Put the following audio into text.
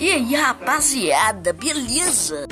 E aí, rapaziada, beleza?